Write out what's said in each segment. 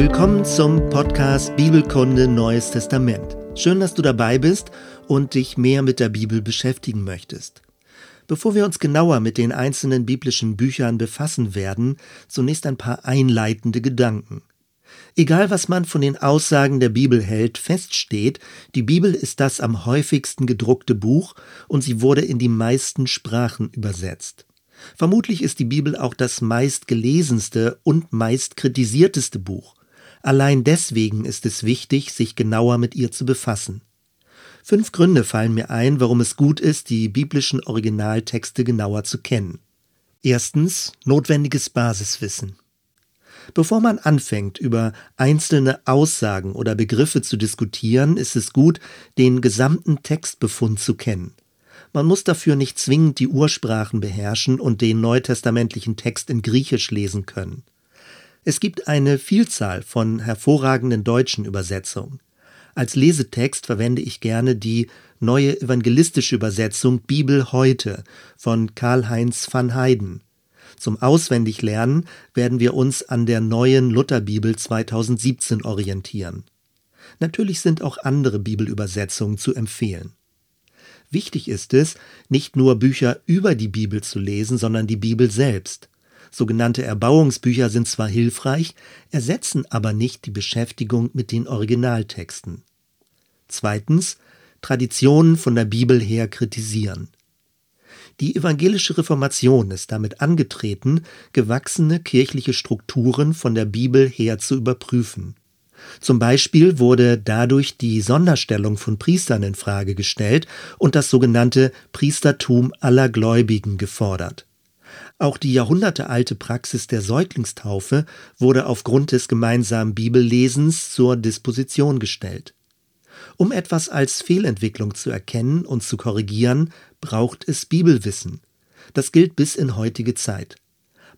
Willkommen zum Podcast Bibelkunde Neues Testament. Schön, dass du dabei bist und dich mehr mit der Bibel beschäftigen möchtest. Bevor wir uns genauer mit den einzelnen biblischen Büchern befassen werden, zunächst ein paar einleitende Gedanken. Egal was man von den Aussagen der Bibel hält, feststeht, die Bibel ist das am häufigsten gedruckte Buch und sie wurde in die meisten Sprachen übersetzt. Vermutlich ist die Bibel auch das meistgelesenste und meist kritisierteste Buch. Allein deswegen ist es wichtig, sich genauer mit ihr zu befassen. Fünf Gründe fallen mir ein, warum es gut ist, die biblischen Originaltexte genauer zu kennen. Erstens notwendiges Basiswissen. Bevor man anfängt, über einzelne Aussagen oder Begriffe zu diskutieren, ist es gut, den gesamten Textbefund zu kennen. Man muss dafür nicht zwingend die Ursprachen beherrschen und den neutestamentlichen Text in Griechisch lesen können. Es gibt eine Vielzahl von hervorragenden deutschen Übersetzungen. Als Lesetext verwende ich gerne die neue evangelistische Übersetzung Bibel heute von Karl-Heinz van Heiden. Zum Auswendiglernen werden wir uns an der neuen Lutherbibel 2017 orientieren. Natürlich sind auch andere Bibelübersetzungen zu empfehlen. Wichtig ist es, nicht nur Bücher über die Bibel zu lesen, sondern die Bibel selbst. Sogenannte Erbauungsbücher sind zwar hilfreich, ersetzen aber nicht die Beschäftigung mit den Originaltexten. Zweitens, Traditionen von der Bibel her kritisieren. Die evangelische Reformation ist damit angetreten, gewachsene kirchliche Strukturen von der Bibel her zu überprüfen. Zum Beispiel wurde dadurch die Sonderstellung von Priestern in Frage gestellt und das sogenannte Priestertum aller Gläubigen gefordert. Auch die jahrhundertealte Praxis der Säuglingstaufe wurde aufgrund des gemeinsamen Bibellesens zur Disposition gestellt. Um etwas als Fehlentwicklung zu erkennen und zu korrigieren, braucht es Bibelwissen. Das gilt bis in heutige Zeit.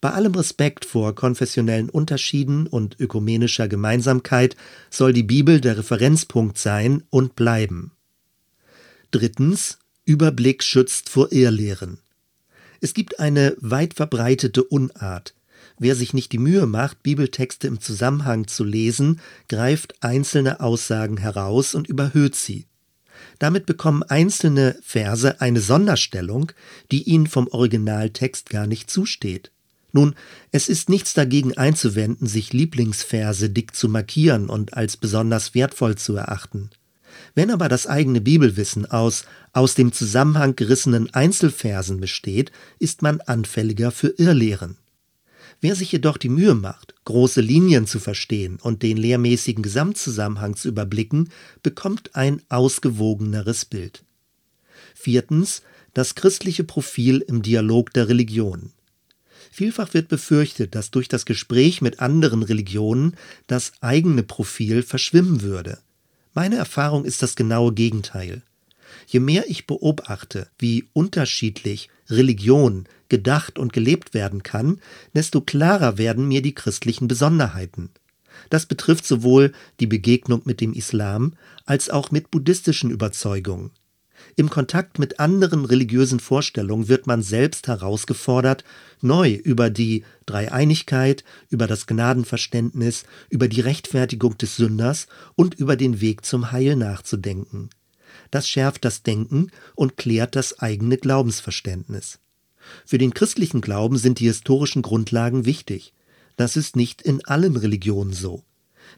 Bei allem Respekt vor konfessionellen Unterschieden und ökumenischer Gemeinsamkeit soll die Bibel der Referenzpunkt sein und bleiben. Drittens Überblick schützt vor Irrlehren. Es gibt eine weit verbreitete Unart. Wer sich nicht die Mühe macht, Bibeltexte im Zusammenhang zu lesen, greift einzelne Aussagen heraus und überhöht sie. Damit bekommen einzelne Verse eine Sonderstellung, die ihnen vom Originaltext gar nicht zusteht. Nun, es ist nichts dagegen einzuwenden, sich Lieblingsverse dick zu markieren und als besonders wertvoll zu erachten. Wenn aber das eigene Bibelwissen aus aus dem Zusammenhang gerissenen Einzelversen besteht, ist man anfälliger für Irrlehren. Wer sich jedoch die Mühe macht, große Linien zu verstehen und den lehrmäßigen Gesamtzusammenhang zu überblicken, bekommt ein ausgewogeneres Bild. Viertens das christliche Profil im Dialog der Religionen. Vielfach wird befürchtet, dass durch das Gespräch mit anderen Religionen das eigene Profil verschwimmen würde. Meine Erfahrung ist das genaue Gegenteil. Je mehr ich beobachte, wie unterschiedlich Religion gedacht und gelebt werden kann, desto klarer werden mir die christlichen Besonderheiten. Das betrifft sowohl die Begegnung mit dem Islam als auch mit buddhistischen Überzeugungen. Im Kontakt mit anderen religiösen Vorstellungen wird man selbst herausgefordert, neu über die Dreieinigkeit, über das Gnadenverständnis, über die Rechtfertigung des Sünders und über den Weg zum Heil nachzudenken. Das schärft das Denken und klärt das eigene Glaubensverständnis. Für den christlichen Glauben sind die historischen Grundlagen wichtig. Das ist nicht in allen Religionen so.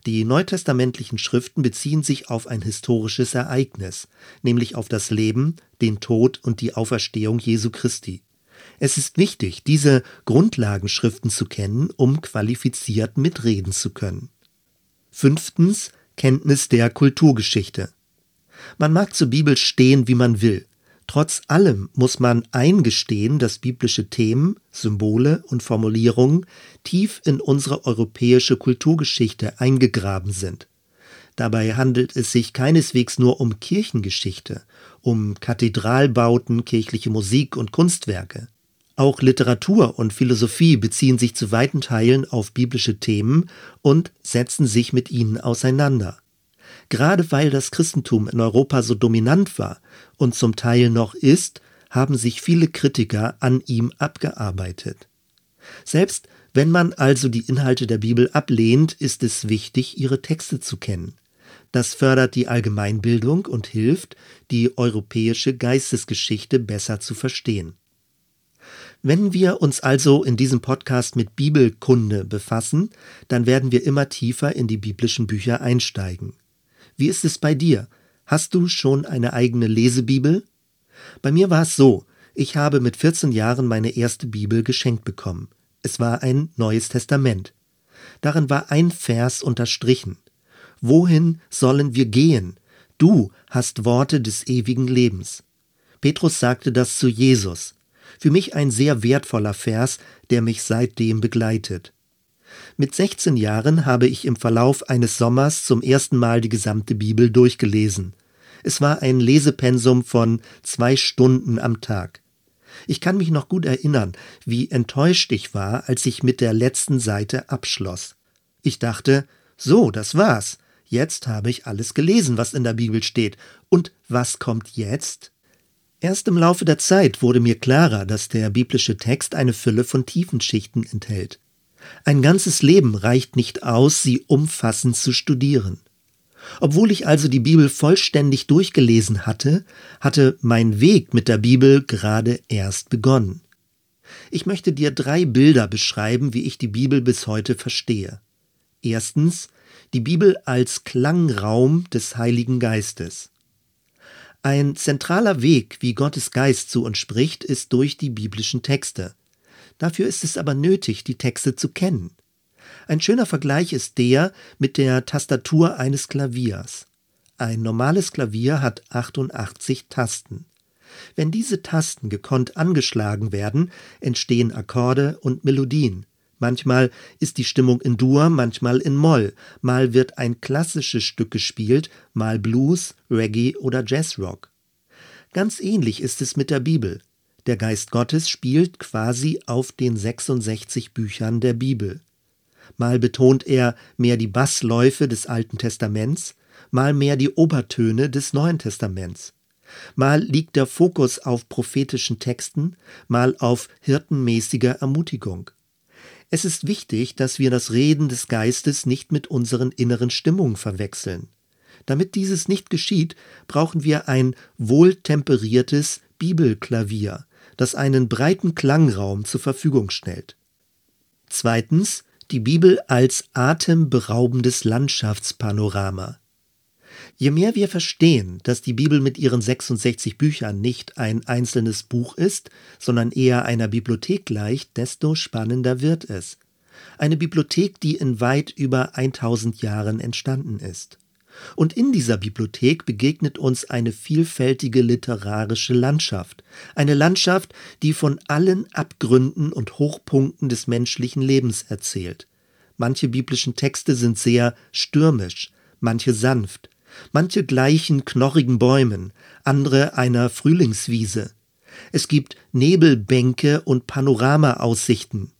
Die neutestamentlichen Schriften beziehen sich auf ein historisches Ereignis, nämlich auf das Leben, den Tod und die Auferstehung Jesu Christi. Es ist wichtig, diese Grundlagenschriften zu kennen, um qualifiziert mitreden zu können. Fünftens Kenntnis der Kulturgeschichte. Man mag zur Bibel stehen, wie man will. Trotz allem muss man eingestehen, dass biblische Themen, Symbole und Formulierungen tief in unsere europäische Kulturgeschichte eingegraben sind. Dabei handelt es sich keineswegs nur um Kirchengeschichte, um Kathedralbauten, kirchliche Musik und Kunstwerke. Auch Literatur und Philosophie beziehen sich zu weiten Teilen auf biblische Themen und setzen sich mit ihnen auseinander. Gerade weil das Christentum in Europa so dominant war und zum Teil noch ist, haben sich viele Kritiker an ihm abgearbeitet. Selbst Wenn man also die Inhalte der Bibel ablehnt, ist es wichtig, ihre Texte zu kennen. Das fördert die Allgemeinbildung und hilft, die europäische Geistesgeschichte besser zu verstehen. Wenn wir uns also in diesem Podcast mit Bibelkunde befassen, dann werden wir immer tiefer in die biblischen Bücher einsteigen. Wie ist es bei dir? Hast du schon eine eigene Lesebibel? Bei mir war es so, ich habe mit 14 Jahren meine erste Bibel geschenkt bekommen. Es war ein Neues Testament. Darin war ein Vers unterstrichen. Wohin sollen wir gehen? Du hast Worte des ewigen Lebens. Petrus sagte das zu Jesus. Für mich ein sehr wertvoller Vers, der mich seitdem begleitet. Mit 16 Jahren habe ich im Verlauf eines Sommers zum ersten Mal die gesamte Bibel durchgelesen. Es war ein Lesepensum von zwei Stunden am Tag. Ich kann mich noch gut erinnern, wie enttäuscht ich war, als ich mit der letzten Seite abschloss. Ich dachte, so, das war's. Jetzt habe ich alles gelesen, was in der Bibel steht. Und was kommt jetzt? Erst im Laufe der Zeit wurde mir klarer, dass der biblische Text eine Fülle von Tiefenschichten enthält. Ein ganzes Leben reicht nicht aus, sie umfassend zu studieren. Obwohl ich also die Bibel vollständig durchgelesen hatte, hatte mein Weg mit der Bibel gerade erst begonnen. Ich möchte dir drei Bilder beschreiben, wie ich die Bibel bis heute verstehe. Erstens die Bibel als Klangraum des Heiligen Geistes. Ein zentraler Weg, wie Gottes Geist zu uns spricht, ist durch die biblischen Texte. Dafür ist es aber nötig, die Texte zu kennen. Ein schöner Vergleich ist der mit der Tastatur eines Klaviers. Ein normales Klavier hat 88 Tasten. Wenn diese Tasten gekonnt angeschlagen werden, entstehen Akkorde und Melodien. Manchmal ist die Stimmung in Dur, manchmal in Moll, mal wird ein klassisches Stück gespielt, mal Blues, Reggae oder Jazzrock. Ganz ähnlich ist es mit der Bibel. Der Geist Gottes spielt quasi auf den 66 Büchern der Bibel. Mal betont er mehr die Bassläufe des Alten Testaments, mal mehr die Obertöne des Neuen Testaments. Mal liegt der Fokus auf prophetischen Texten, mal auf hirtenmäßiger Ermutigung. Es ist wichtig, dass wir das Reden des Geistes nicht mit unseren inneren Stimmungen verwechseln. Damit dieses nicht geschieht, brauchen wir ein wohltemperiertes Bibelklavier, das einen breiten Klangraum zur Verfügung stellt. Zweitens die Bibel als atemberaubendes Landschaftspanorama. Je mehr wir verstehen, dass die Bibel mit ihren 66 Büchern nicht ein einzelnes Buch ist, sondern eher einer Bibliothek gleicht, desto spannender wird es. Eine Bibliothek, die in weit über 1000 Jahren entstanden ist. Und in dieser Bibliothek begegnet uns eine vielfältige literarische Landschaft, eine Landschaft, die von allen Abgründen und Hochpunkten des menschlichen Lebens erzählt. Manche biblischen Texte sind sehr stürmisch, manche sanft, manche gleichen knorrigen Bäumen, andere einer Frühlingswiese. Es gibt Nebelbänke und Panoramaaussichten,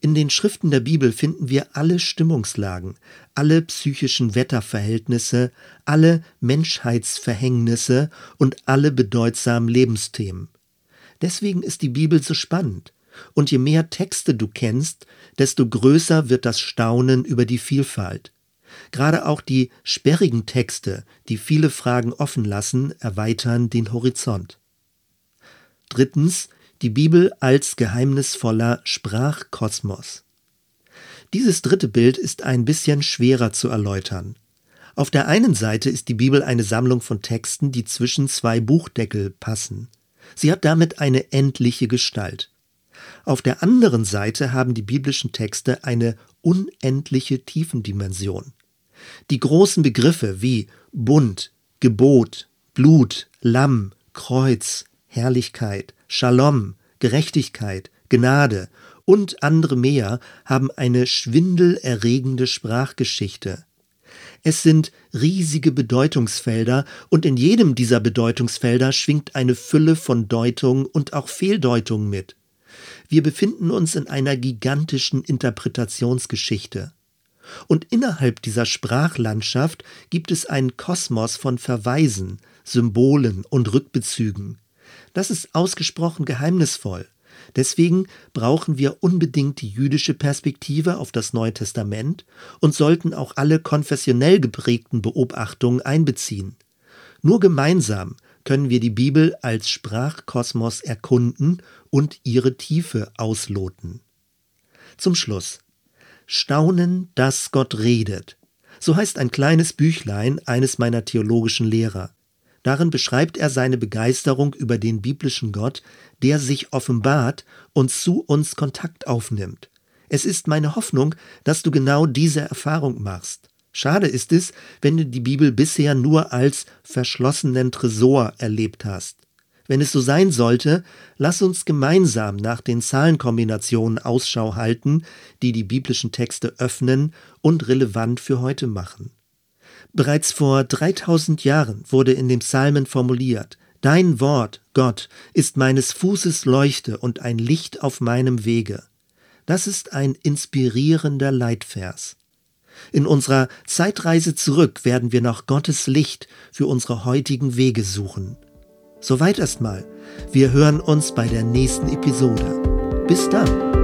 in den Schriften der Bibel finden wir alle Stimmungslagen, alle psychischen Wetterverhältnisse, alle Menschheitsverhängnisse und alle bedeutsamen Lebensthemen. Deswegen ist die Bibel so spannend. Und je mehr Texte du kennst, desto größer wird das Staunen über die Vielfalt. Gerade auch die sperrigen Texte, die viele Fragen offen lassen, erweitern den Horizont. Drittens, die Bibel als geheimnisvoller Sprachkosmos. Dieses dritte Bild ist ein bisschen schwerer zu erläutern. Auf der einen Seite ist die Bibel eine Sammlung von Texten, die zwischen zwei Buchdeckel passen. Sie hat damit eine endliche Gestalt. Auf der anderen Seite haben die biblischen Texte eine unendliche Tiefendimension. Die großen Begriffe wie Bund, Gebot, Blut, Lamm, Kreuz, Herrlichkeit, Shalom, Gerechtigkeit, Gnade und andere mehr haben eine schwindelerregende Sprachgeschichte. Es sind riesige Bedeutungsfelder und in jedem dieser Bedeutungsfelder schwingt eine Fülle von Deutungen und auch Fehldeutungen mit. Wir befinden uns in einer gigantischen Interpretationsgeschichte. Und innerhalb dieser Sprachlandschaft gibt es einen Kosmos von Verweisen, Symbolen und Rückbezügen. Das ist ausgesprochen geheimnisvoll. Deswegen brauchen wir unbedingt die jüdische Perspektive auf das Neue Testament und sollten auch alle konfessionell geprägten Beobachtungen einbeziehen. Nur gemeinsam können wir die Bibel als Sprachkosmos erkunden und ihre Tiefe ausloten. Zum Schluss. Staunen, dass Gott redet. So heißt ein kleines Büchlein eines meiner theologischen Lehrer. Darin beschreibt er seine Begeisterung über den biblischen Gott, der sich offenbart und zu uns Kontakt aufnimmt. Es ist meine Hoffnung, dass du genau diese Erfahrung machst. Schade ist es, wenn du die Bibel bisher nur als verschlossenen Tresor erlebt hast. Wenn es so sein sollte, lass uns gemeinsam nach den Zahlenkombinationen Ausschau halten, die die biblischen Texte öffnen und relevant für heute machen. Bereits vor 3000 Jahren wurde in dem Psalmen formuliert, Dein Wort, Gott, ist meines Fußes Leuchte und ein Licht auf meinem Wege. Das ist ein inspirierender Leitvers. In unserer Zeitreise zurück werden wir nach Gottes Licht für unsere heutigen Wege suchen. Soweit erstmal. Wir hören uns bei der nächsten Episode. Bis dann.